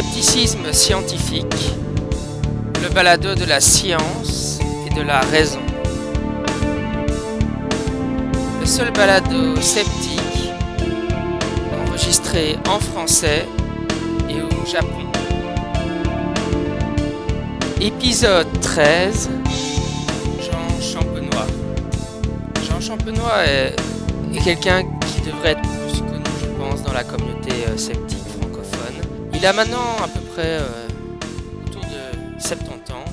Scepticisme scientifique, le balado de la science et de la raison. Le seul balado sceptique enregistré en français et au Japon. Épisode 13 Jean Champenois. Jean Champenois est, quelqu'un qui devrait être plus connu, je pense, dans la communauté euh, sceptique. Il a maintenant à peu près euh, autour de 70 ans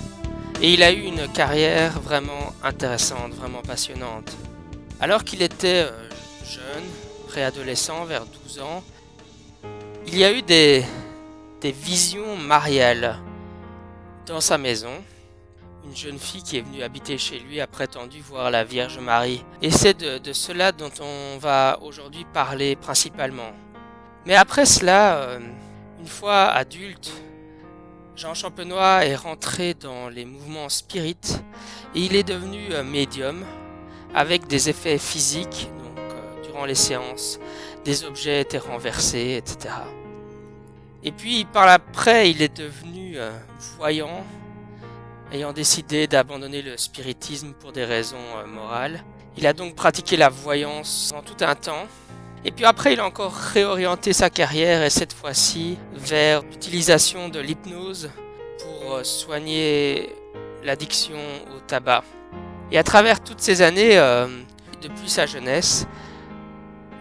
et il a eu une carrière vraiment intéressante, vraiment passionnante. Alors qu'il était euh, jeune, préadolescent, vers 12 ans, il y a eu des, visions mariales dans sa maison. Une jeune fille qui est venue habiter chez lui a prétendu voir la Vierge Marie. Et c'est de, de cela dont on va aujourd'hui parler principalement. Mais après cela, euh, une fois adulte, Jean Champenois est rentré dans les mouvements spirites et il est devenu euh, médium avec des effets physiques, donc euh, durant les séances, des objets étaient renversés, etc. Et puis par après, il est devenu euh, voyant, ayant décidé d'abandonner le spiritisme pour des raisons morales. Il a donc pratiqué la voyance en tout un temps. Et puis après, il a encore réorienté sa carrière et cette fois-ci vers l'utilisation de l'hypnose pour euh, soigner l'addiction au tabac. Et à travers toutes ces années, euh, depuis sa jeunesse,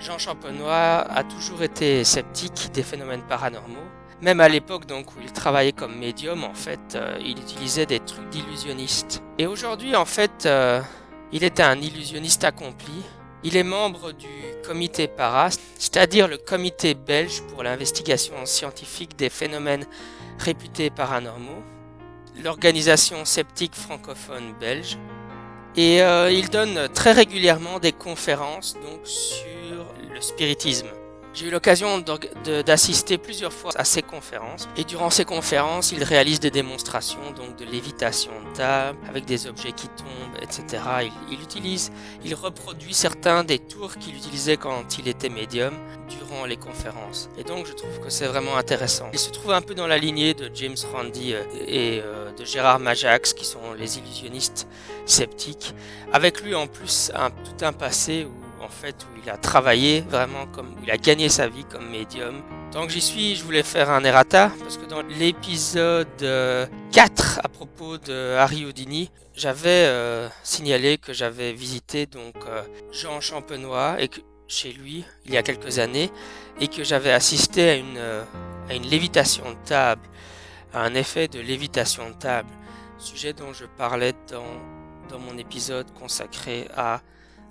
Jean Champenois a toujours été sceptique des phénomènes paranormaux. Même à l'époque donc où il travaillait comme médium, en fait, euh, il utilisait des trucs d'illusionniste. Et aujourd'hui, en fait, il est un illusionniste accompli. Il est membre du comité PARAS, c'est-à-dire le comité belge pour l'investigation scientifique des phénomènes réputés paranormaux, l'organisation sceptique francophone belge. Et euh, il donne très régulièrement des conférences donc sur le spiritisme. J'ai eu l'occasion d'assister plusieurs fois à ces conférences et durant ces conférences, il réalise des démonstrations donc de lévitation de table avec des objets qui tombent, etc. Il, il utilise, il reproduit certains des tours qu'il utilisait quand il était médium durant les conférences. Et donc je trouve que c'est vraiment intéressant. Il se trouve un peu dans la lignée de James Randi euh, et euh, de Gérard Majax qui sont les illusionnistes sceptiques. Avec lui en plus un, tout un passé où en fait où il a travaillé vraiment comme où il a gagné sa vie comme médium. Tant que j'y suis, je voulais faire un errata parce que dans l'épisode euh, 4 à propos de Harry Houdini, j'avais euh, signalé que j'avais visité donc euh, Jean Champenois et que chez lui il y a quelques années et que j'avais assisté à une euh, à une lévitation de table, à un effet de lévitation de table, sujet dont je parlais dans dans mon épisode consacré à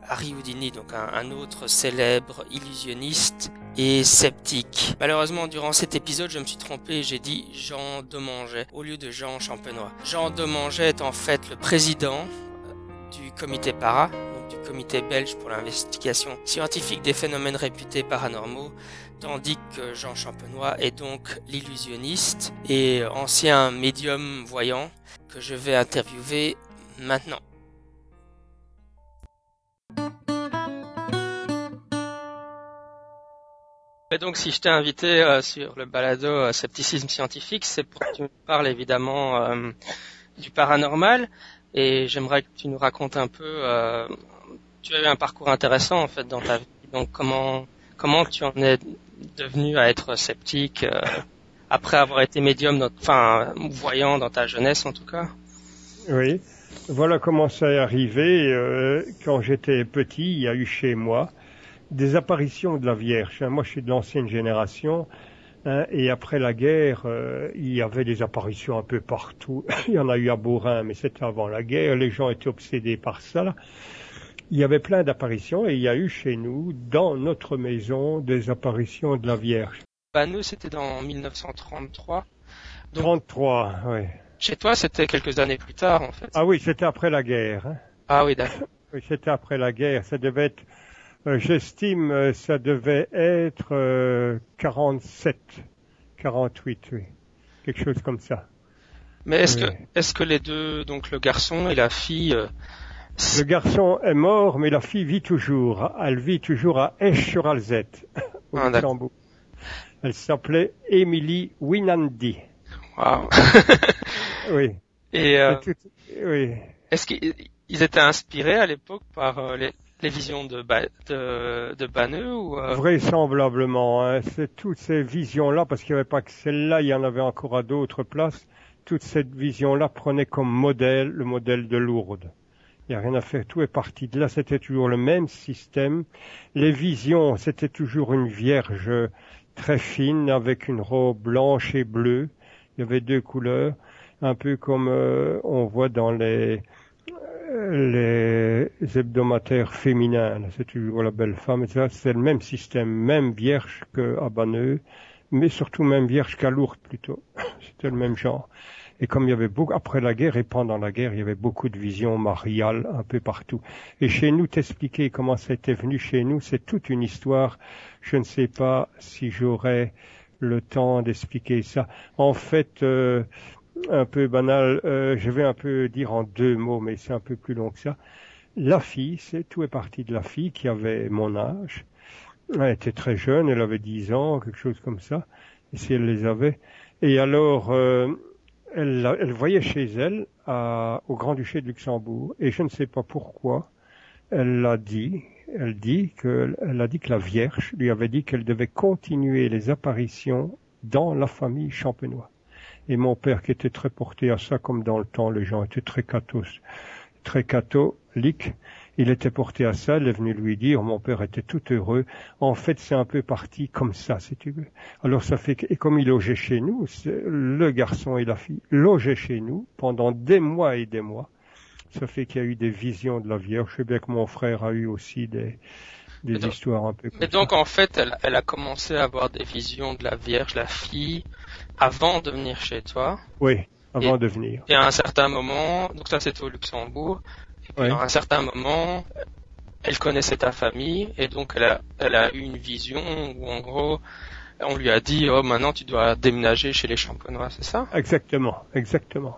Harry Houdini, donc un, autre célèbre illusionniste et sceptique. Malheureusement, durant cet épisode, je me suis trompé j'ai dit Jean Demanget au lieu de Jean Champenois. Jean Demanget est en fait le président du comité para, donc du comité belge pour l'investigation scientifique des phénomènes réputés paranormaux, tandis que Jean Champenois est donc l'illusionniste et ancien médium voyant que je vais interviewer maintenant. Et donc, si je t'ai invité euh, sur le balado euh, Scepticisme scientifique, c'est pour que tu me parles évidemment euh, du paranormal. Et j'aimerais que tu nous racontes un peu. tu as eu un parcours intéressant en fait dans ta vie. Donc, comment comment tu en es devenu à être sceptique après avoir été médium, enfin voyant dans ta jeunesse en tout cas? Oui, voilà comment ça est arrivé. euh, quand j'étais petit, il y a eu chez moi des apparitions de la Vierge. Moi, je suis de l'ancienne génération. hein, et après la guerre, euh, il y avait des apparitions un peu partout. il y en a eu à Bourrin, mais c'était avant la guerre. Les gens étaient obsédés par ça. Il y avait plein d'apparitions et il y a eu chez nous, dans notre maison, des apparitions de la Vierge. Bah nous c'était dans 1933. Donc- 33, oui. Chez toi c'était quelques années plus tard en fait. Ah oui, c'était après la guerre. Hein. Ah oui d'accord. Oui, c'était après la guerre. Ça devait être, euh, j'estime, euh, ça devait être euh, 47, 48, oui. Quelque chose comme ça. Mais est-ce que est-ce que les deux donc le garçon et la fille euh, Le garçon est mort, mais la fille vit toujours. Elle vit toujours à Esch-sur-Alzette, au Ah, d'accord. Luxembourg. Elle s'appelait Emily Winandi. Wow. oui. Et euh, tout- oui. est-ce qu'ils étaient inspirés à l'époque par euh, les, les visions de, ba de, de Banneux ou euh, Vraisemblablement, hein, c'est toutes ces visions-là, parce qu'il n'y avait pas que celle-là, il y en avait encore à d'autres places. Toute cette vision-là prenait comme modèle le modèle de Lourdes. Il n'y a rien à faire, tout est parti de là, c'était toujours le même système. Les visions, c'était toujours une vierge très fine avec une robe blanche et bleue. Il y avait deux couleurs, un peu comme euh, on voit dans les les hebdomadaires féminins, c'est toujours la belle femme, et ça, c'est le même système, même vierge qu'à Banneux, mais surtout même vierge qu'à Lourdes plutôt. C'était le même genre. Et comme il y avait beaucoup, après la guerre et pendant la guerre, il y avait beaucoup de visions mariales un peu partout. Et chez nous, t'expliquer comment ça était venu chez nous, c'est toute une histoire. Je ne sais pas si j'aurai le temps d'expliquer ça. En fait, euh, un peu banal, euh, je vais un peu dire en deux mots, mais c'est un peu plus long que ça. La fille, c'est tout est parti de la fille qui avait mon âge. Elle était très jeune, elle avait 10 ans, quelque chose comme ça, si elle les avait. Et alors, euh, elle, voyait chez elle, au Grand-Duché de Luxembourg, et je ne sais pas pourquoi, elle l'a dit, elle dit que, elle a dit que la Vierge lui avait dit qu'elle devait continuer les apparitions dans la famille Champenois. Et mon père, qui était très porté à ça, comme dans le temps, les gens étaient très cathos, très catholiques, il était porté à ça, elle est venue lui dire, mon père était tout heureux. En fait, c'est un peu parti comme ça, si tu veux. Alors ça fait que, et comme il logeait chez nous, le garçon et la fille logeaient chez nous pendant des mois et des mois. Ça fait qu'il y a eu des visions de la Vierge. Je sais bien que mon frère a eu aussi des, des donc- histoires un peu comme Mais donc en fait, elle, elle a commencé à avoir des visions de la Vierge, la fille, avant de venir chez toi. Oui, avant de venir. Et à un certain moment, donc ça c'était au Luxembourg, et Ouais. à un certain moment, elle connaissait ta famille, et donc elle a, elle a eu une vision où en gros, on lui a dit, oh maintenant tu dois déménager chez les champenois, c'est ça? Exactement, exactement.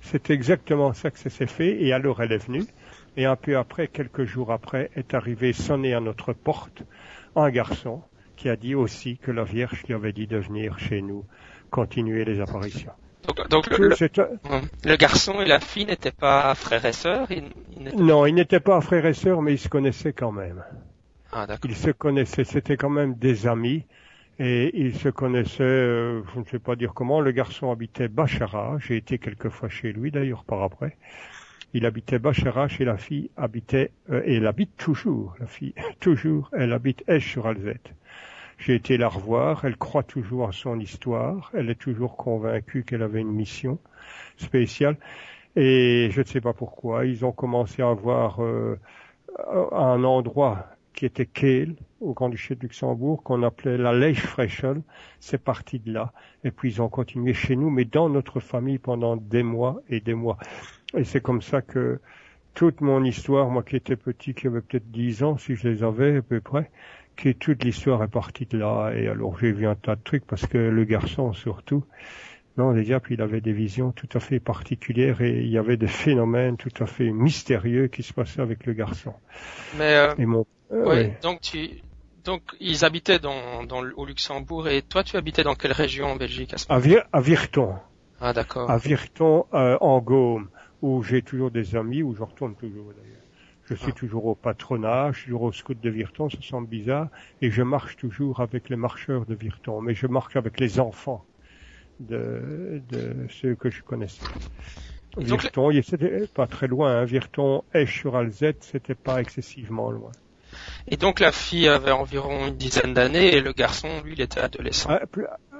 C'est exactement ça que ça s'est fait. Et alors elle est venue. Et un peu après, quelques jours après, est arrivé sonner à notre porte un garçon qui a dit aussi que la Vierge lui avait dit de venir chez nous continuer les apparitions. Donc, donc le, garçon et la fille n'étaient pas frères et sœurs ils- ils n'étaient- Non, ils n'étaient pas frères et sœurs, mais ils se connaissaient quand même. Ah d'accord. Ils se connaissaient, c'était quand même des amis. Et ils se connaissaient, euh, je ne sais pas dire comment, le garçon habitait Bachara, j'ai été quelquefois chez lui d'ailleurs par après. Il habitait Bachara et la fille habitait, euh, et elle habite toujours, la fille, toujours, elle habite Esch sur Alzette. J'ai été la revoir, elle croit toujours à son histoire, elle est toujours convaincue qu'elle avait une mission spéciale. Et je ne sais pas pourquoi, ils ont commencé à avoir euh, un endroit qui était Kehl, au Grand-Duché de Luxembourg, qu'on appelait la Leichfreschel. C'est parti de là. Et puis ils ont continué chez nous, mais dans notre famille pendant des mois et des mois. Et c'est comme ça que toute mon histoire, moi qui étais petit, qui avait peut-être 10 ans, si je les avais à peu près, que toute l'histoire est partie de là. Et alors j'ai vu un tas de trucs, parce que le garçon surtout, non, déjà, puis il avait des visions tout à fait particulières et il y avait des phénomènes tout à fait mystérieux qui se passaient avec le garçon. Mais euh, Et mon, euh, ouais, ouais. donc tu, donc ils habitaient dans, dans au Luxembourg et toi tu habitais dans quelle région en Belgique à ce à, Vir- à Virton, Ah d'accord. à Virton, euh, en Gaume, où j'ai toujours des amis, où je retourne toujours d'ailleurs. Je suis Ah. toujours au patronat, je suis toujours au scout de Virton, ça semble bizarre, et je marche toujours avec les marcheurs de Virton, mais je marche avec les enfants de, de ceux que je connaissais. Donc, Virton, il- c'était pas très loin, hein. Virton, Esch sur Alzette, c'était pas excessivement loin. Et donc la fille avait environ une dizaine d'années et le garçon lui il était adolescent. Ah,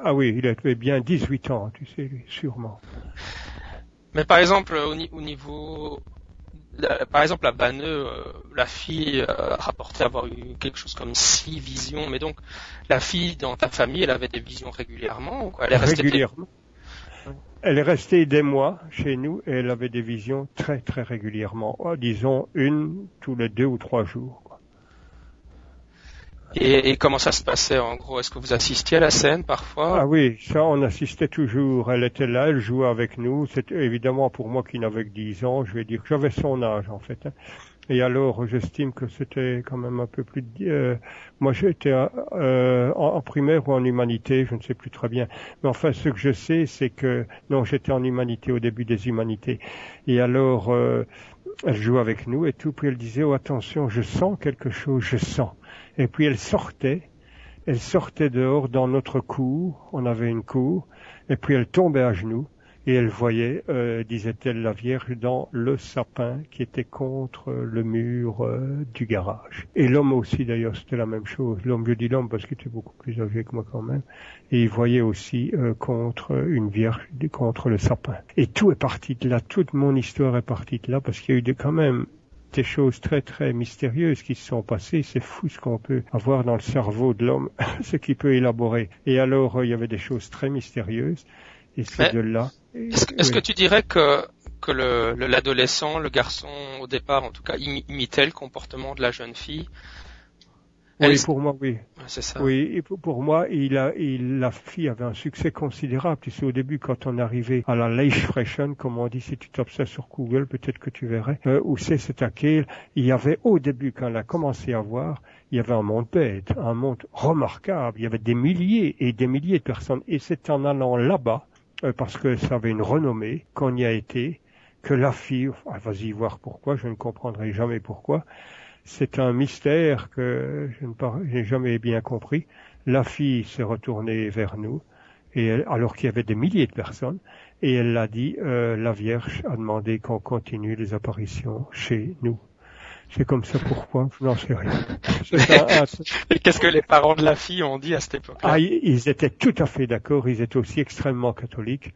ah oui, il avait bien 18 ans, tu sais, lui, sûrement. Mais par exemple au, ni- au niveau, la- par exemple à Banneux, euh, la fille euh, rapportait avoir eu quelque chose comme six visions. Mais donc la fille dans ta famille elle avait des visions régulièrement ou quoi? Elle est restée régulièrement. Elle est restée des mois chez nous et elle avait des visions très très régulièrement. Oh, disons une tous les deux ou trois jours. quoi. Et, et comment ça se passait en gros? Est-ce que vous assistiez à la scène parfois? Ah oui, ça on assistait toujours. Elle était là, elle jouait avec nous. C'était évidemment pour moi qui n'avais que 10 ans, je vais dire que j'avais son âge en fait. hein. Et alors, j'estime que c'était quand même un peu plus... Euh, moi, j'étais euh, en, primaire ou en humanité, je ne sais plus très bien. Mais enfin, ce que je sais, c'est que... Non, j'étais en humanité au début des humanités. Et alors, euh, elle jouait avec nous et tout. Puis elle disait, oh attention, je sens quelque chose, je sens. Et puis elle sortait. Elle sortait dehors dans notre cour. On avait une cour. Et puis elle tombait à genoux et elle voyait, euh, disait-elle, la Vierge dans le sapin qui était contre le mur euh, du garage. Et l'homme aussi, d'ailleurs, c'était la même chose. L'homme, je dis l'homme parce qu'il était beaucoup plus âgé que moi quand même. Et il voyait aussi euh, contre une Vierge, contre le sapin. Et tout est parti de là. Toute mon histoire est partie de là parce qu'il y a eu des, quand même des choses très très mystérieuses qui se sont passées. C'est fou ce qu'on peut avoir dans le cerveau de l'homme, ce qu'il peut élaborer. Et alors, il y avait des choses très mystérieuses. Et c'est de là. Est-ce que tu dirais que que l'adolescent, le, garçon au départ en tout cas imitait le comportement de la jeune fille oui, pour moi, oui. C'est ça. Oui, et pour moi, il a, il, la fille avait un succès considérable. Tu sais, au début, quand on arrivait à la Leichfrechen, comme on dit, si tu tapes ça sur Google, peut-être que tu verrais, euh, où c'est, c'est à quel, il y avait au début, quand elle a commencé à voir, il y avait un monde bête, un monde remarquable. Il y avait des milliers et des milliers de personnes. Et c'est en allant là-bas, euh, parce que ça avait une renommée, qu'on y a été, que la fille, ah, vas-y voir pourquoi, je ne comprendrai jamais pourquoi, c'est un mystère que je n'ai jamais bien compris. La fille s'est retournée vers nous, et alors qu'il y avait des milliers de personnes, et elle l'a dit, euh, la Vierge a demandé qu'on continue les apparitions chez nous. C'est comme ça pourquoi? Je n'en sais rien. Et qu'est-ce que les parents de la fille ont dit à cette époque-là? Ah, Ils étaient tout à fait d'accord, ils étaient aussi extrêmement catholiques.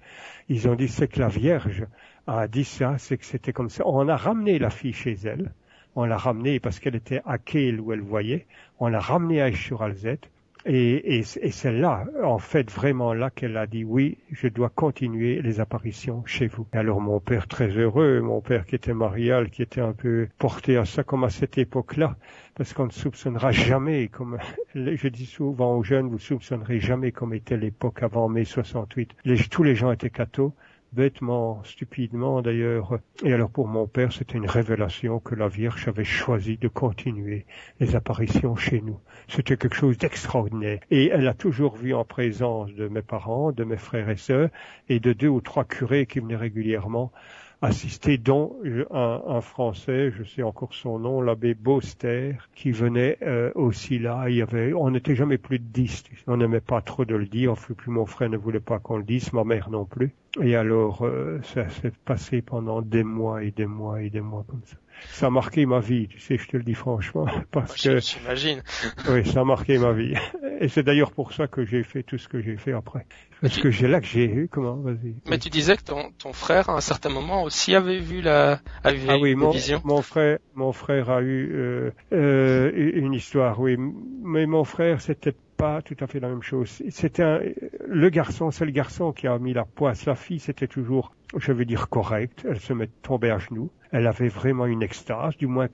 Ils ont dit c'est que la Vierge a dit ça, c'est que c'était comme ça. On a ramené la fille chez elle, on l'a ramenée parce qu'elle était à Kehl où elle voyait, on l'a ramenée à sur alzette et, et, c'est là, en fait, vraiment là qu'elle a dit oui, je dois continuer les apparitions chez vous. Et alors mon père très heureux, mon père qui était marial, qui était un peu porté à ça comme à cette époque-là, parce qu'on ne soupçonnera jamais, comme je dis souvent aux jeunes, vous soupçonnerez jamais comme était l'époque avant mai 68. tous les gens étaient cathos bêtement, stupidement d'ailleurs. Et alors pour mon père, c'était une révélation que la Vierge avait choisi de continuer les apparitions chez nous. C'était quelque chose d'extraordinaire. Et elle a toujours vu en présence de mes parents, de mes frères et sœurs, et de deux ou trois curés qui venaient régulièrement assisté dont un, un, Français, je sais encore son nom, l'abbé Boster, qui venait euh, aussi là. Y avait, on n'était jamais plus de dix. On n'aimait pas trop de le dire. Plus mon frère ne voulait pas qu'on le dise, ma mère non plus. Et alors, euh, ça s'est passé pendant des mois et des mois et des mois comme ça ça a marqué ma vie, tu sais, je te le dis franchement, parce que j'imagine. Oui, ça a marqué ma vie. Et c'est d'ailleurs pour ça que j'ai fait tout ce que j'ai fait après. Parce que j'ai là que j'ai eu, comment, vas-y. Mais tu disais que ton, ton frère, à un certain moment, aussi avait vu la, avait ah oui, mon, mon frère, mon frère a eu euh, euh, une histoire, oui. Mais mon frère, c'était pas tout à fait la même chose. C'était un, le garçon, c'est le garçon qui a mis la poisse. La fille, c'était toujours, je veux dire, correct. Elle se met tombée à genoux elle avait vraiment une extase, du moins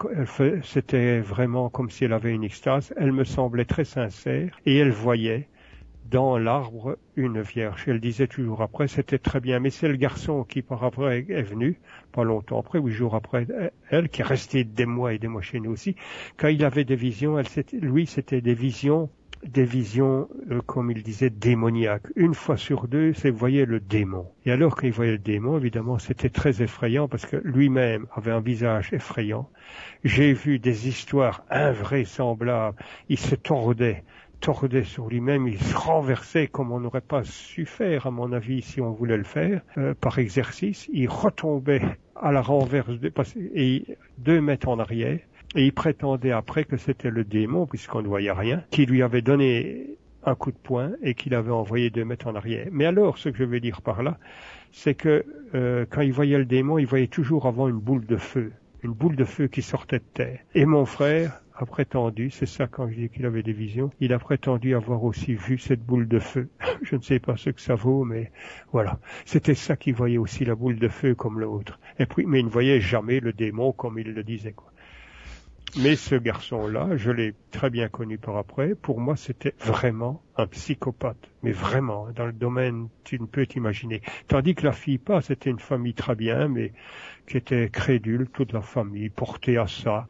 c'était vraiment comme si elle avait une extase. Elle me semblait très sincère et elle voyait dans l'arbre une vierge. Elle disait toujours après, c'était très bien, mais c'est le garçon qui par après est venu, pas longtemps après, huit jours après elle, qui est resté des mois et des mois chez nous aussi. Quand il avait des visions, lui, c'était des visions des visions, euh, comme il disait, démoniaques. Une fois sur deux, c'est voyait le démon. Et alors qu'il voyait le démon, évidemment, c'était très effrayant parce que lui-même avait un visage effrayant. J'ai vu des histoires invraisemblables. Il se tordait, tordait sur lui-même, il se renversait comme on n'aurait pas su faire, à mon avis, si on voulait le faire, euh, par exercice. Il retombait à la renverse de, et deux mètres en arrière et il prétendait après que c'était le démon, puisqu'on ne voyait rien, qui lui avait donné un coup de poing et qu'il avait envoyé deux mètres en arrière. Mais alors, ce que je veux dire par là, c'est que euh, quand il voyait le démon, il voyait toujours avant une boule de feu, une boule de feu qui sortait de terre. Et mon frère a prétendu, c'est ça quand je dis qu'il avait des visions, il a prétendu avoir aussi vu cette boule de feu. je ne sais pas ce que ça vaut, mais voilà. C'était ça qu'il voyait aussi la boule de feu comme l'autre. Et puis, mais il ne voyait jamais le démon comme il le disait. Mais ce garçon-là, je l'ai très bien connu par après. Pour moi, c'était vraiment un psychopathe. Mais vraiment, dans le domaine, tu ne peux t'imaginer. Tandis que la fille pas, c'était une famille très bien, mais qui était crédule, toute la famille, portée à ça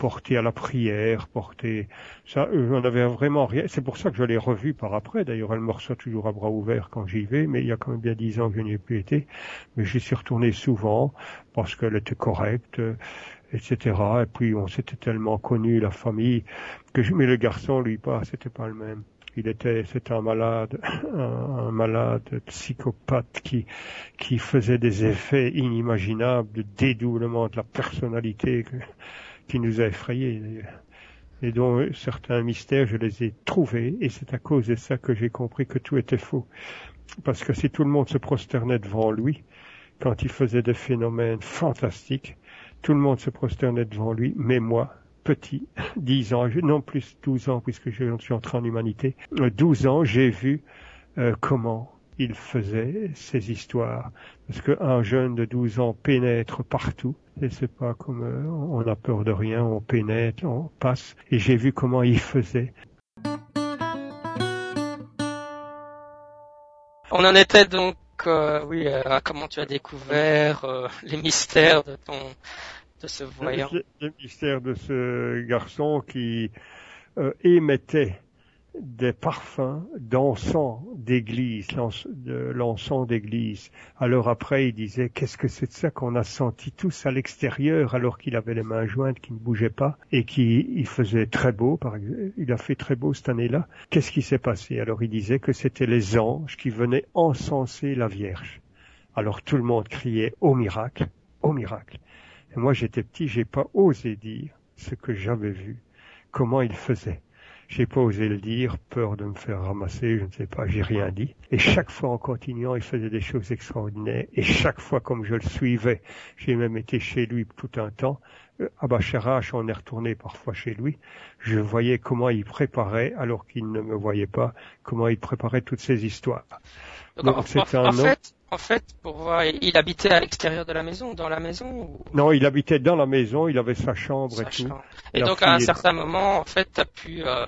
porté à la prière, porté ça, j'en avais vraiment rien. C'est pour ça que je l'ai revu par après. D'ailleurs, elle me reçoit toujours à bras ouverts quand j'y vais, mais il y a quand même bien dix ans que je n'y ai plus été. Mais j'y suis retourné souvent parce qu'elle était correcte, etc. Et puis on s'était tellement connu la famille que je, mais le garçon lui pas, c'était pas le même. Il était, c'était un malade, un, malade psychopathe qui, qui faisait des effets inimaginables de dédoublement de la personnalité qui nous a effrayés et dont certains mystères, je les ai trouvés, et c'est à cause de ça que j'ai compris que tout était faux. Parce que si tout le monde se prosternait devant lui, quand il faisait des phénomènes fantastiques, tout le monde se prosternait devant lui, mais moi, petit, dix ans, non plus douze ans, puisque je suis entré en humanité, douze ans, j'ai vu euh, comment il faisait ces histoires. Parce qu'un jeune de 12 ans pénètre partout, et c'est pas comme euh, on a peur de rien, on pénètre, on passe. Et j'ai vu comment il faisait. On en était donc, euh, oui, à comment tu as découvert euh, les mystères de ton, de ce voyant? Les, mystères de ce garçon qui émettait des parfums d'encens d'église, de l'encens d'église. Alors après, il disait, qu'est-ce que c'est de ça qu'on a senti tous à l'extérieur alors qu'il avait les mains jointes, qui ne bougeaient pas et qui il faisait très beau, par exemple. Il a fait très beau cette année-là. Qu'est-ce qui s'est passé? Alors il disait que c'était les anges qui venaient encenser la Vierge. Alors tout le monde criait au miracle, au miracle. Et moi j'étais petit, j'ai pas osé dire ce que j'avais vu, comment il faisait. J'ai pas osé le dire, peur de me faire ramasser, je ne sais pas, j'ai rien dit. Et chaque fois en continuant, il faisait des choses extraordinaires. Et chaque fois, comme je le suivais, j'ai même été chez lui tout un temps. Euh, à Bacharache, on est retourné parfois chez lui. Je voyais comment il préparait, alors qu'il ne me voyait pas, comment il préparait toutes ces histoires. Donc, en, fait, en fait, pour voir, il habitait à l'extérieur de la maison, dans la maison Non, il habitait dans la maison, il avait sa chambre et tout. Et donc à un certain moment, en fait, tu as pu euh,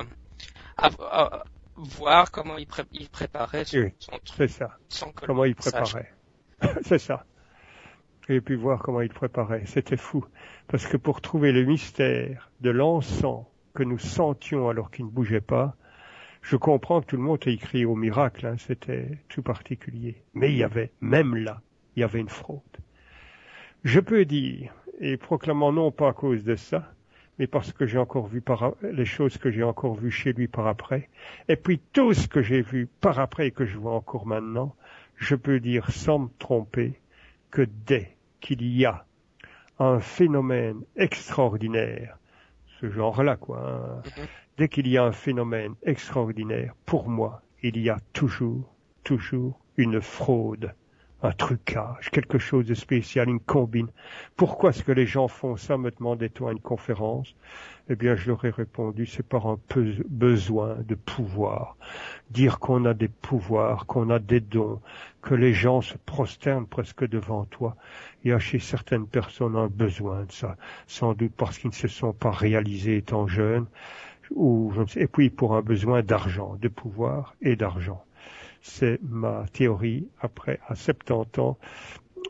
voir comment il, préparait son, truc. C'est ça. comment il préparait. c'est ça. J'ai pu voir comment il préparait. C'était fou. Parce que pour trouver le mystère de l'encens que nous sentions alors qu'il ne bougeait pas, je comprends que tout le monde ait écrit au miracle, hein, c'était tout particulier. Mais il y avait, même là, il y avait une fraude. Je peux dire, et proclamant non pas à cause de ça, mais parce que j'ai encore vu par, les choses que j'ai encore vues chez lui par après, et puis tout ce que j'ai vu par après et que je vois encore maintenant, je peux dire sans me tromper que dès qu'il y a un phénomène extraordinaire, ce genre-là, quoi, hein, mm-hmm. Dès qu'il y a un phénomène extraordinaire, pour moi, il y a toujours, toujours une fraude, un trucage, quelque chose de spécial, une combine. Pourquoi est-ce que les gens font ça, me demandait-on à une conférence? Eh bien, je leur ai répondu, c'est par un besoin de pouvoir. Dire qu'on a des pouvoirs, qu'on a des dons, que les gens se prosternent presque devant toi. Il y a chez certaines personnes un besoin de ça, sans doute parce qu'ils ne se sont pas réalisés étant jeunes, et puis pour un besoin d'argent, de pouvoir et d'argent. C'est ma théorie. Après, à 70 ans,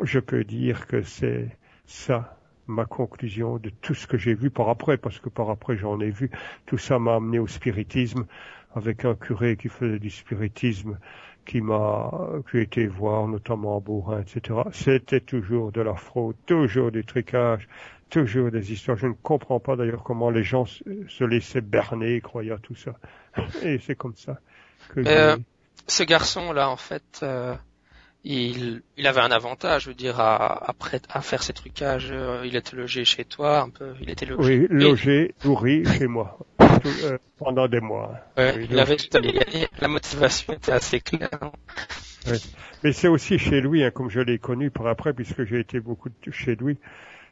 je peux dire que c'est ça ma conclusion de tout ce que j'ai vu par après, parce que par après j'en ai vu. Tout ça m'a amené au spiritisme, avec un curé qui faisait du spiritisme, qui m'a, j'ai été voir, notamment à Bourrin, etc. C'était toujours de la fraude, toujours du tricage, toujours des histoires. Je ne comprends pas d'ailleurs comment les gens se laissaient berner, croyaient à tout ça. Et c'est comme ça que euh, ce garçon-là, en fait, euh, il, il avait un avantage, je veux dire, à, à, à faire ces trucages. Euh, il était logé chez toi, un peu. Il était logé. Oui, logé, nourri chez moi pendant des mois. Ouais, il avait tout La motivation était assez claire. Hein. Mais c'est aussi chez lui, hein, comme je l'ai connu par après, puisque j'ai été beaucoup chez lui.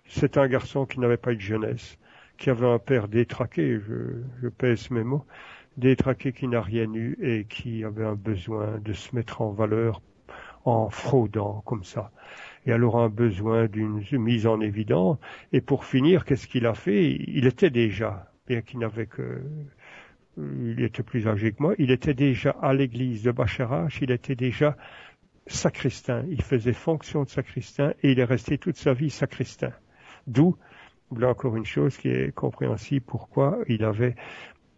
C'est un garçon qui n'avait pas eu de jeunesse, qui avait un père détraqué, je, je pèse mes mots, détraqué qui n'a rien eu et qui avait un besoin de se mettre en valeur en fraudant comme ça. et alors un besoin d'une mise en évidence. Et pour finir, qu'est-ce qu'il a fait? Il était déjà, bien qu'il n'avait que il était plus âgé que moi, il était déjà à l'église de Bacharach, il était déjà sacristain, il faisait fonction de sacristain et il est resté toute sa vie sacristain. D'où, là encore une chose qui est compréhensible, pourquoi il avait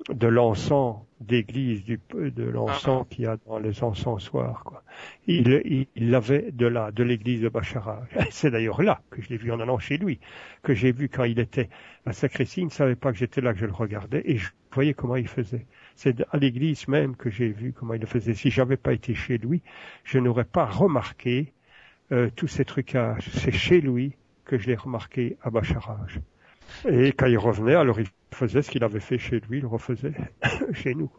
de l'encens d'église, de l'encens qu'il y a dans les encensoirs. Quoi. Il l'avait de là, de l'église de Bacharach. C'est d'ailleurs là que je l'ai vu en allant chez lui, que j'ai vu quand il était à sacristie, il ne savait pas que j'étais là, que je le regardais, et je voyais comment il faisait. C'est à l'église même que j'ai vu comment il le faisait. Si j'avais pas été chez lui, je n'aurais pas remarqué euh, tous ces trucages. C'est chez lui que je l'ai remarqué à Bacharach. Et quand il revenait, alors il faisait ce qu'il avait fait chez lui, il le refaisait chez nous.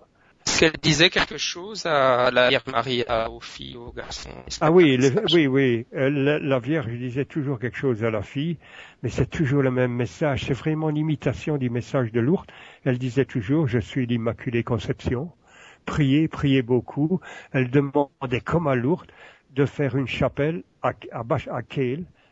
Est-ce qu'elle disait quelque chose à la Vierge Marie, aux filles, aux garçons? Ah oui, oui, oui. La, Vierge disait toujours quelque chose à la fille, mais c'est toujours le même message. C'est vraiment l'imitation du message de Lourdes. Elle disait toujours, je suis l'Immaculée Conception. Priez, priez beaucoup. Elle demandait, comme à Lourdes, de faire une chapelle à, à, à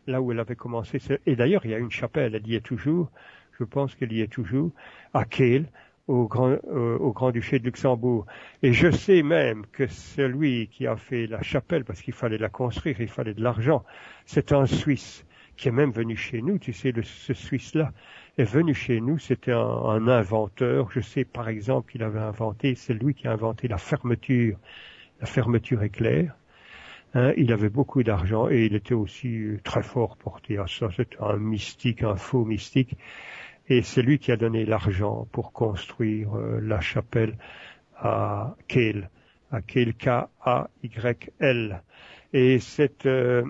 là où elle avait commencé. Et d'ailleurs, il y a une chapelle, elle y est toujours, je pense qu'elle y est toujours, à Kiel, au Grand, euh, au Grand Duché de Luxembourg. Et je sais même que celui qui a fait la chapelle, parce qu'il fallait la construire, il fallait de l'argent, c'est un Suisse qui est même venu chez nous. Tu sais, ce Suisse-là est venu chez nous. C'était un, un, inventeur. Je sais par exemple qu'il avait inventé, c'est lui qui a inventé la fermeture, la fermeture éclair. Hein, il avait beaucoup d'argent et il était aussi très fort porté à ça. C'était un mystique, un faux mystique. Et c'est lui qui a donné l'argent pour construire euh, la chapelle à Kehl, à Kehl, K-A-Y-L. Et euh,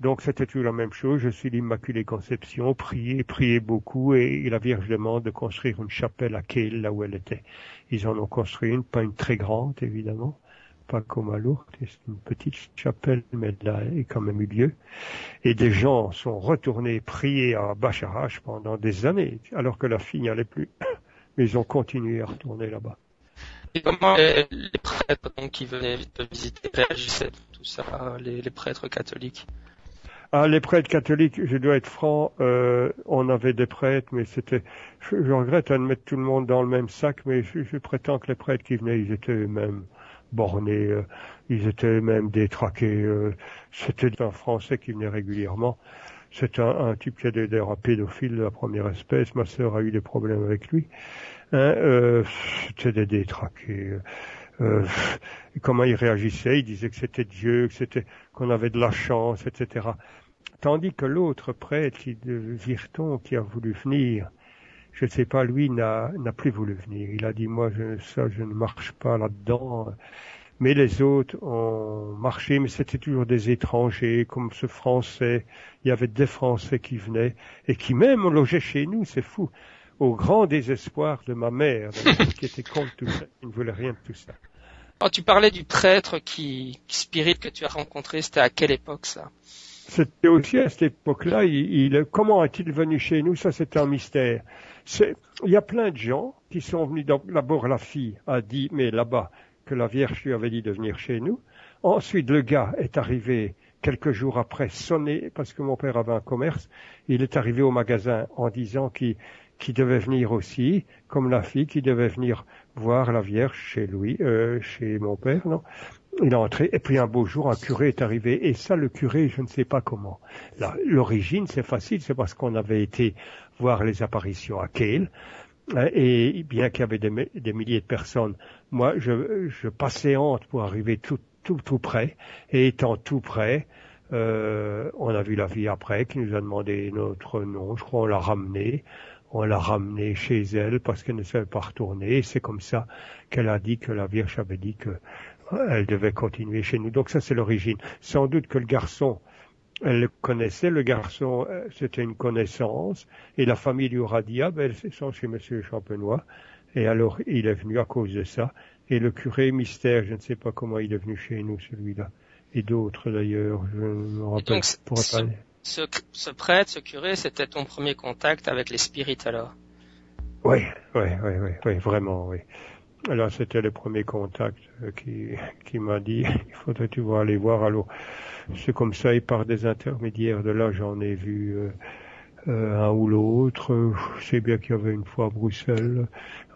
donc c'était toujours la même chose. Je suis l'Immaculée Conception, priez, priez beaucoup, et, la Vierge demande de construire une chapelle à Kehl, là où elle était. Ils en ont construit une, pas une très grande, évidemment pas comme à Lourdes, c'est une petite chapelle, mais là est quand même eu lieu. Et des gens sont retournés prier à Bacharach pendant des années, alors que la fille n'y allait plus. Mais ils ont continué à retourner là-bas. Et comment les, prêtres donc, qui venaient visiter réagissaient tout ça, les, prêtres catholiques? Ah, les prêtres catholiques, je dois être franc, euh, on avait des prêtres, mais c'était, je, regrette de mettre tout le monde dans le même sac, mais je, je prétends que les prêtres qui venaient, ils étaient eux-mêmes bornés, euh, ils étaient même détraqués. Euh, c'était un Français qui venait régulièrement. C'est un, type qui a des, pédophile de la première espèce. Ma sœur a eu des problèmes avec lui. Hein, euh, c'était des détraqués. Comment il réagissait Il disait que c'était Dieu, que c'était qu'on avait de la chance, etc. Tandis que l'autre prêtre Virton qui a voulu venir, je ne sais pas, lui n'a plus voulu venir. Il a dit moi je, ça je ne marche pas là-dedans. Mais les autres ont marché, mais c'était toujours des étrangers, comme ce Français. Il y avait des Français qui venaient et qui même logeaient chez nous, c'est fou. Au grand désespoir de ma mère, qui était contre tout ça, il ne voulait rien de tout ça. Oh, tu parlais du prêtre qui, spirit que tu as rencontré, c'était à quelle époque ça? C'était aussi à cette époque-là. Comment est-il venu chez nous? Ça, c'est un mystère il y a plein de gens qui sont venus, d'abord la fille a dit, mais là-bas, que la Vierge lui avait dit de venir chez nous. Ensuite, le gars est arrivé quelques jours après sonner, parce que mon père avait un commerce, il est arrivé au magasin en disant qu'il devait venir aussi, comme la fille qui devait venir voir la Vierge chez lui, euh, chez mon père, non? Il est entré, et puis un beau jour, un curé est arrivé, et ça, le curé, je ne sais pas comment. L'origine, c'est facile, c'est parce qu'on avait été voir les apparitions à Kehl, hein, et bien qu'il y avait des, milliers de personnes, moi, je, passais honte pour arriver tout, tout, tout près, et étant tout près, euh, on a vu la vie après, qui nous a demandé notre nom, je crois on l'a ramené, on l'a ramené chez elle parce qu'elle ne savait pas retourner, c'est comme ça qu'elle a dit que la Vierge avait dit que elle devait continuer chez nous. Donc ça, c'est l'origine. Sans doute que le garçon, elle le connaissait, le garçon, euh, c'était une connaissance, et la famille lui aura dit, ah ben, sont chez Monsieur Champenois, et alors il est venu à cause de ça. Et le curé mystère, je ne sais pas comment il est venu chez nous, celui-là. Et d'autres d'ailleurs, je me rappelle. Donc, ce, ce, prêtre, ce curé, c'était ton premier contact avec les spirites alors? Oui, oui, oui, oui, oui, vraiment, oui. Alors c'était le premier contact euh, qui, qui m'a dit, il faudrait tu vas aller voir? Alors c'est comme ça, et par des intermédiaires de là, j'en ai vu euh, euh, un ou l'autre. Sais bien qu'il y avait une fois à Bruxelles,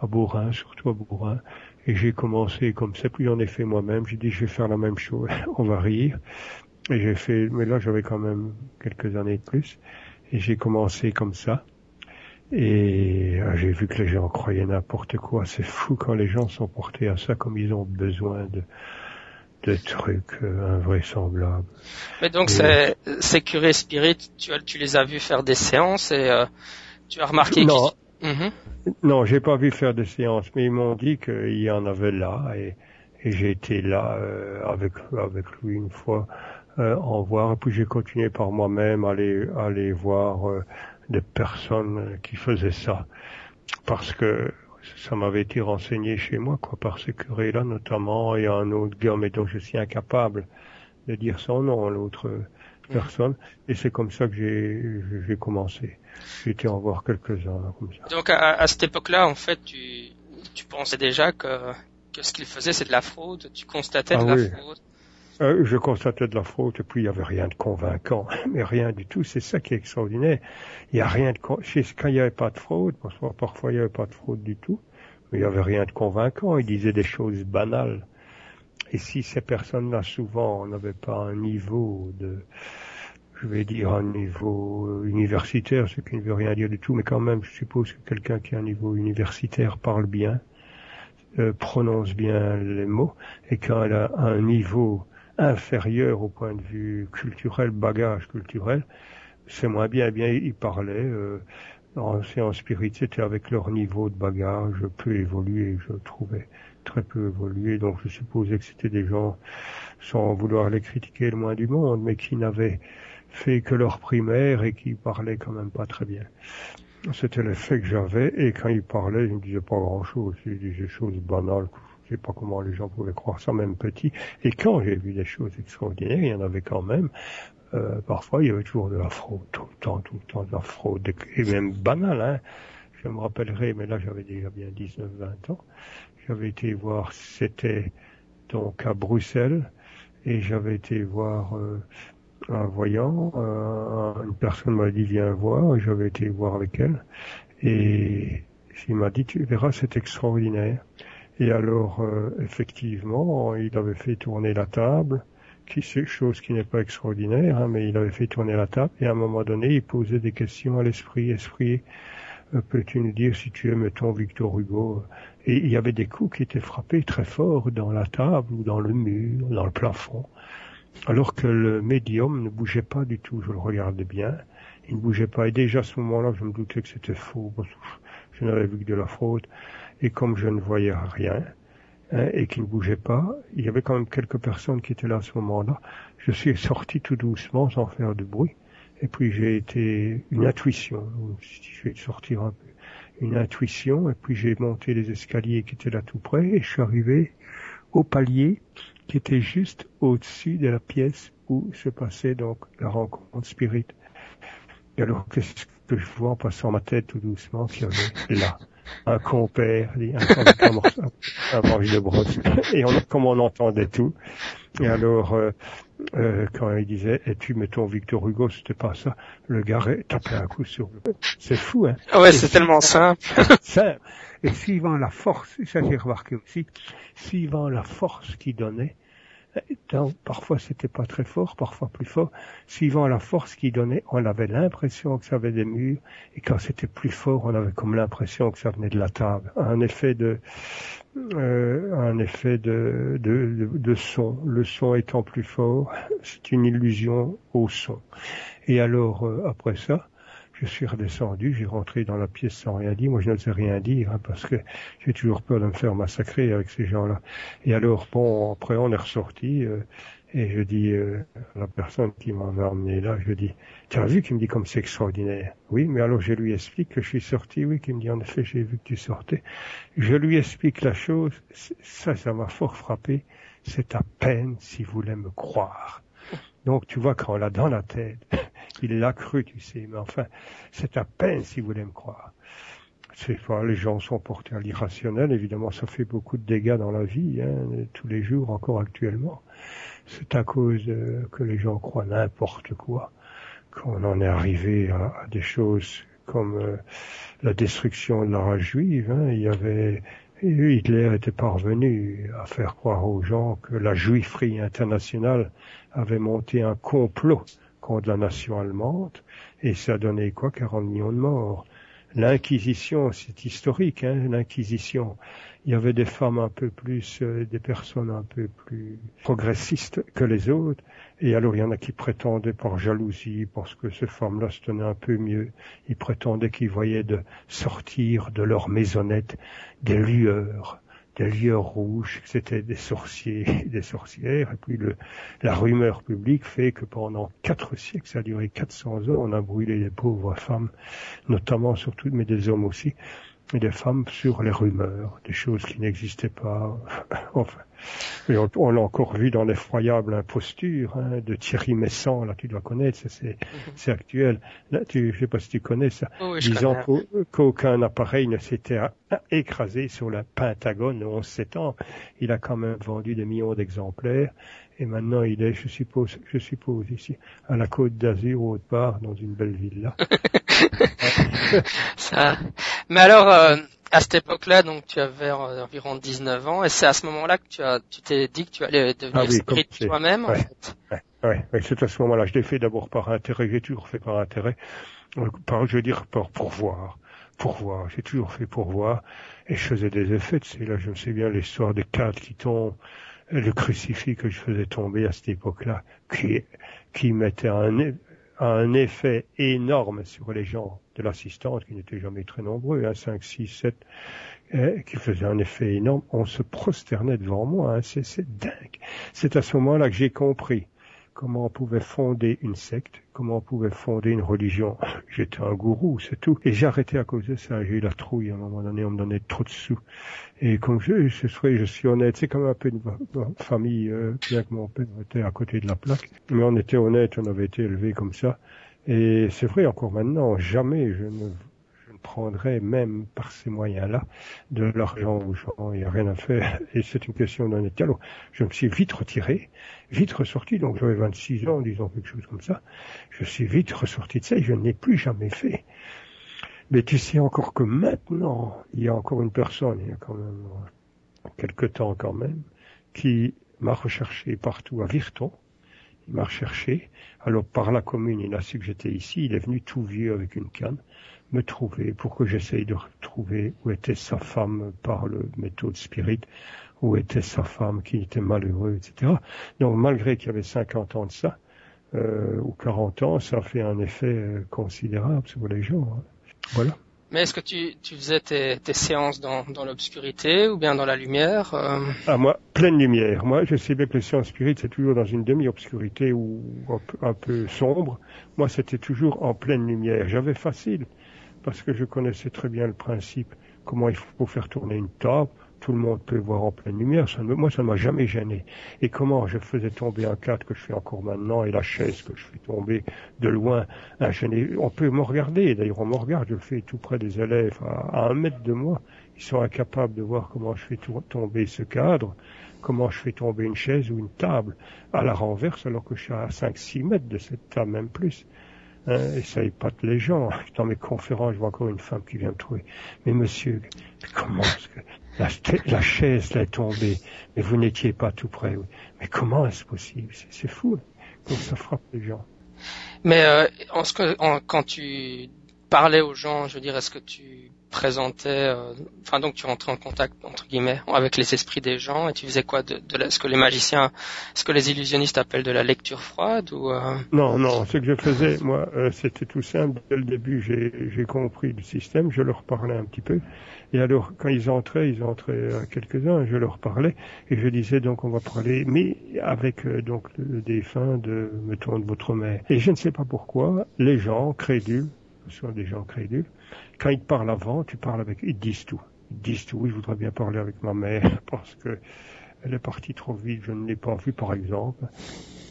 à Bourrin, surtout à Bourrin. Et j'ai commencé comme ça, puis j'en ai fait moi-même. J'ai dit, je vais faire la même chose. On va rire. Et j'ai fait, mais là j'avais quand même quelques années de plus. Et j'ai commencé comme ça. Et euh, j'ai vu que les gens croyaient n'importe quoi. C'est fou quand les gens sont portés à ça comme ils ont besoin de, de trucs euh, invraisemblables. Mais donc c'est c'est curé spirit, tu, tu les as vus faire des séances et euh, tu as remarqué non, mhm. non, j'ai pas vu faire des séances, mais ils m'ont dit qu'il y en avait là et, et j'ai été là avec avec lui une fois en voir et puis j'ai continué par moi-même à aller à aller voir des personnes qui faisaient ça. Parce que ça m'avait été renseigné chez moi, quoi, par ce curé-là notamment, et un autre gars, mais dont je suis incapable de dire son nom, l'autre personne. Et c'est comme ça que j'ai, j'ai commencé. J'ai été en voir quelques-uns, comme ça. Donc, à, à cette époque-là, en fait, tu, tu pensais déjà que, que ce qu'il faisait, c'est de la fraude, tu constatais de ah la fraude? Euh, je constatais de la fraude et puis il y avait rien de convaincant, mais rien du tout. C'est ça qui est extraordinaire. Il y a rien de quand il n'y avait pas de fraude, parfois il n'y avait pas de fraude du tout, mais il n'y avait rien de convaincant. Il disait des choses banales. Et si ces personnes-là souvent n'avaient pas un niveau de, je vais dire un niveau universitaire, ce qui ne veut rien dire du tout, mais quand même, je suppose que quelqu'un qui a un niveau universitaire parle bien, euh, prononce bien les mots, et quand elle a un niveau inférieur au point de vue culturel, bagage culturel, c'est moins bien. Eh bien, ils parlaient euh, en séance spirit, c'était avec leur niveau de bagage peu évolué, je trouvais très peu évolué. Donc, je supposais que c'était des gens, sans vouloir les critiquer le moins du monde, mais qui n'avaient fait que leur primaire et qui parlaient quand même pas très bien. C'était l'effet que j'avais, et quand ils parlaient, ils ne disaient pas grand-chose, ils disaient des choses banales je sais pas comment les gens pouvaient croire ça, même petit. Et quand j'ai vu des choses extraordinaires, il y en avait quand même. Euh, parfois, il y avait toujours de la fraude, tout le temps, tout le temps de la fraude, et même banale. Hein. Je me rappellerai, mais là j'avais déjà bien 19-20 ans. J'avais été voir, c'était donc à Bruxelles, et j'avais été voir euh, un voyant. Euh, une personne m'a dit viens voir, j'avais été voir avec elle, et il m'a dit tu verras, c'est extraordinaire. Et alors, euh, effectivement, il avait fait tourner la table, qui c'est chose qui n'est pas extraordinaire, hein, mais il avait fait tourner la table, et à un moment donné, il posait des questions à l'esprit. Esprit, euh, peux-tu nous dire si tu aimes ton Victor Hugo? Et il y avait des coups qui étaient frappés très fort dans la table ou dans le mur, dans le plafond, alors que le médium ne bougeait pas du tout. Je le regardais bien, il ne bougeait pas. Et déjà à ce moment-là, je me doutais que c'était faux. Je n'avais vu que de la fraude et comme je ne voyais rien hein, et qu'il ne bougeait pas, il y avait quand même quelques personnes qui étaient là à ce moment-là. Je suis sorti tout doucement sans faire de bruit. Et puis j'ai été une intuition, je vais sortir un peu, une intuition, et puis j'ai monté les escaliers qui étaient là tout près, et je suis arrivé au palier qui était juste au-dessus de la pièce où se passait donc la rencontre spirit. Et alors qu'est-ce que je vois en passant ma tête tout doucement qu'il y avait là? Un compère, un, un, de brosse. Et on, comme on entendait tout. Et alors, euh, euh, quand il disait, et tu mettons Victor Hugo, c'était pas ça, le gars tapait un coup sur le... C'est fou, hein ah Ouais, c'est tellement simple. simple. Et suivant la force, ça j'ai remarqué aussi, suivant la force qu'il donnait, donc, parfois c'était pas très fort, parfois plus fort. Suivant la force qu'il donnait, on avait l'impression que ça avait des murs, et quand c'était plus fort, on avait comme l'impression que ça venait de la table. Un effet de, euh, un effet de, de, de, son. Le son étant plus fort, c'est une illusion au son. Et alors, euh, après ça, je suis redescendu, j'ai rentré dans la pièce sans rien dire. Moi, je ne sais rien dire hein, parce que j'ai toujours peur de me faire massacrer avec ces gens-là. Et alors, bon, après, on est ressorti euh, et je dis euh, à la personne qui m'avait emmené là, je dis, tu as vu qu'il me dit comme c'est extraordinaire? Oui, mais alors je lui explique que je suis sorti. Oui, qu'il me dit en effet, j'ai vu que tu sortais. Je lui explique la chose. Ça, ça m'a fort frappé. C'est à peine s'il voulait me croire. Donc, tu vois, quand on l'a dans la tête, il l'a cru, tu sais, mais enfin, c'est à peine s'il voulait me croire. c'est pas, les gens sont portés à l'irrationnel. Évidemment, ça fait beaucoup de dégâts dans la vie, hein, tous les jours, encore actuellement. C'est à cause que les gens croient n'importe quoi qu'on en est arrivé à, des choses comme euh, la destruction de la race juive. Hein. Il y avait Hitler était parvenu à faire croire aux gens que la juifferie internationale avait monté un complot contre la nation allemande et ça donné quoi 40 millions de morts. L'Inquisition, c'est historique, hein, l'Inquisition. Il y avait des femmes un peu plus, euh, des personnes un peu plus progressistes que les autres, et alors il y en a qui prétendaient par jalousie, parce que ces femmes-là se tenaient un peu mieux, ils prétendaient qu'ils voyaient sortir de leur maisonnette des lueurs des lieux rouges, c'était des sorciers, des sorcières, et puis la rumeur publique fait que pendant quatre siècles, ça a duré 400 ans, on a brûlé les pauvres femmes, notamment surtout, mais des hommes aussi, et des femmes sur les rumeurs, des choses qui n'existaient pas. enfin, on, l'a encore vu dans l'effroyable imposture hein, de Thierry Messant, là tu dois connaître, c'est c'est mhm. actuel. Là, tu, je sais pas si tu connais ça, oh disant qu'aucun appareil ne s'était écrasé sur le Pentagone en 11 ans. Il a quand même vendu des millions d'exemplaires et maintenant il est, je suppose, je suppose ici, à la Côte d'Azur, au part, dans une belle villa. ça. Mais alors, euh, à cette époque-là, donc tu avais environ 19 ans, et c'est à ce moment-là que tu as, tu t'es dit que tu allais devenir ah spirit toi-même, en fait. Ouais, ouais, c'est à ce moment-là. Je l'ai fait d'abord par intérêt, j'ai toujours fait par intérêt, euh, par, je veux dire, par pour voir, pour voir. J'ai toujours fait pour voir, et je faisais des effets. C'est là, je me souviens bien l'histoire des cadres qui tombent, le crucifix que je faisais tomber à cette époque-là, qui, qui mettait un, un effet énorme sur les gens de l'assistante, qui n'étaient jamais très nombreux, hein, 5, 6, 7, qui faisait un effet énorme. On se prosternait devant moi, hein, c'est dingue. C'est à ce moment-là que j'ai compris comment on pouvait fonder une secte, comment on pouvait fonder une religion. J'étais un gourou, c'est tout. Et arrêté à cause de ça. J'ai eu la trouille à un moment donné, on me donnait trop de sous. Et comme je, je, je suis honnête, c'est comme un peu une, famille, euh, bien que mon père était à côté de la plaque. Mais on était honnête, on avait été élevé comme ça. Et c'est vrai encore maintenant, jamais je ne prendrait même par ces moyens-là de l'argent aux gens. Il n'y a rien à faire. Et c'est une question état. Alors, je me suis vite retiré, vite ressorti. Donc, j'avais 26 ans, disons quelque chose comme ça. Je suis vite ressorti de ça et je ne l'ai plus jamais fait. Mais tu sais encore que maintenant, il y a encore une personne, il y a quand même quelque temps quand même, qui m'a recherché partout à Virton. Il m'a recherché. Alors par la commune, il a su que j'étais ici. Il est venu tout vieux avec une canne me trouver pour que j'essaye de retrouver où était sa femme par le méthode spirit, où était sa femme qui était malheureux, etc. Donc malgré qu'il y avait 50 ans de ça, euh, ou 40 ans, ça fait un effet euh, considérable sur les gens. Hein. Voilà. Mais est-ce que tu, tu faisais tes, tes séances dans, dans l'obscurité ou bien dans la lumière euh? Ah moi, pleine lumière. Moi, je sais bien que les séances spirites, c'est toujours dans une demi-obscurité ou un un peu sombre. Moi, c'était toujours en pleine lumière. J'avais facile parce que je connaissais très bien le principe, comment il faut faire tourner une table, tout le monde peut voir en pleine lumière, moi ça ne m'a jamais gêné. Et comment je faisais tomber un cadre que je fais encore maintenant et la chaise que je fais tomber de loin, on peut me regarder, d'ailleurs on me regarde, je le fais tout près des élèves, à, un mètre de moi, ils sont incapables de voir comment je fais tomber ce cadre, comment je fais tomber une chaise ou une table à la renverse alors que je suis à 5-6 mètres de cette table, même plus. Hein, et ça épate les gens. Dans mes conférences, je vois encore une femme qui vient me trouver. Mais monsieur, comment est-ce que la, la chaise est tombée Mais vous n'étiez pas tout près. Mais comment est-ce possible? C'est fou. Ça frappe les gens? Mais euh, en ce que, quand tu parlais aux gens, je veux dire, est-ce que tu présentais, euh, enfin donc tu rentrais en contact entre guillemets avec les esprits des gens et tu faisais quoi de, de ce que les magiciens, ce que les illusionnistes appellent de la lecture froide ou euh? Non, non, ce que je faisais moi, euh, c'était tout simple. Dès le début, j'ai compris le système, je leur parlais un petit peu et alors quand ils entraient, ils entraient à quelques-uns, je leur parlais et je disais donc on va parler, mais avec donc le défunt de mettons de votre mère. Et je ne sais pas pourquoi les gens crédules, ce sont des gens crédules quand ils te parlent avant, tu parles avec, ils disent tout. Ils disent tout. Je voudrais bien parler avec ma mère parce que elle est partie trop vite, je ne l'ai pas vue par exemple.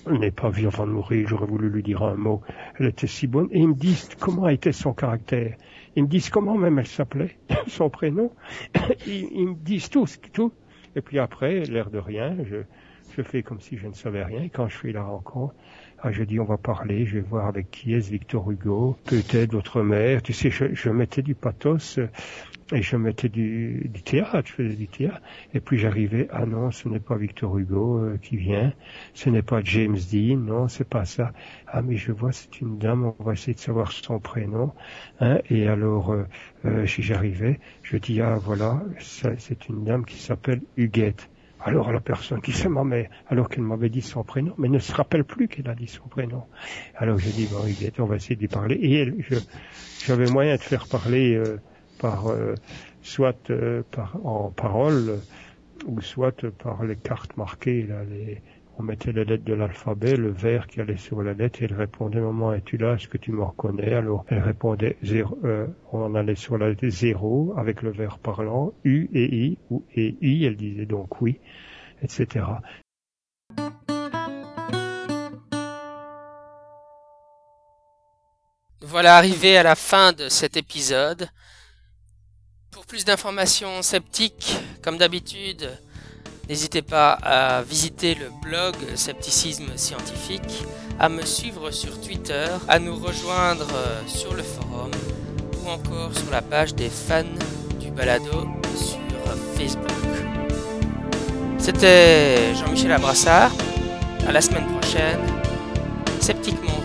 Elle n'est pas vue avant de mourir, j'aurais voulu lui dire un mot. Elle était si bonne. Et ils me disent comment était son caractère. Ils me disent comment même elle s'appelait, son prénom. Ils, ils, me disent tout, tout. Et puis après, l'air de rien, je, je fais comme si je ne savais rien. Et quand je fais la rencontre, ah, je dis on va parler, je vais voir avec qui est Victor Hugo, peut-être d'autres mères. Tu sais, je, mettais du pathos et je mettais du, du, théâtre, je faisais du théâtre. Et puis j'arrivais, ah non, ce n'est pas Victor Hugo euh, qui vient, ce n'est pas James Dean, non, c'est pas ça. Ah mais je vois, c'est une dame, on va essayer de savoir son prénom. Hein, et alors, euh, euh, si j'arrivais, je dis, ah voilà, c'est une dame qui s'appelle Huguette. Alors la personne qui se m'avait, alors qu'elle m'avait dit son prénom, mais ne se rappelle plus qu'elle a dit son prénom. Alors je dis, bon, on va essayer d'y parler. Et j'avais moyen de faire parler euh, par, euh, soit euh, par, en parole, ou soit par les cartes marquées, là, les, on mettait les lettres de l'alphabet, le vert qui allait sur la lettre, et elle répondait, maman, es-tu là, est-ce que tu me reconnais? Alors, elle répondait, euh, on allait sur la lettre zéro, avec le vert parlant, U et I, ou et I, elle disait donc oui, etc. Voilà arrivé à la fin de cet épisode. Pour plus d'informations sceptiques, comme d'habitude, N'hésitez pas à visiter le blog Scepticisme Scientifique, à me suivre sur Twitter, à nous rejoindre euh, sur le forum ou encore sur la page des fans du balado sur Facebook. C'était Jean-Michel Abrassard. À la semaine prochaine. Sceptiquement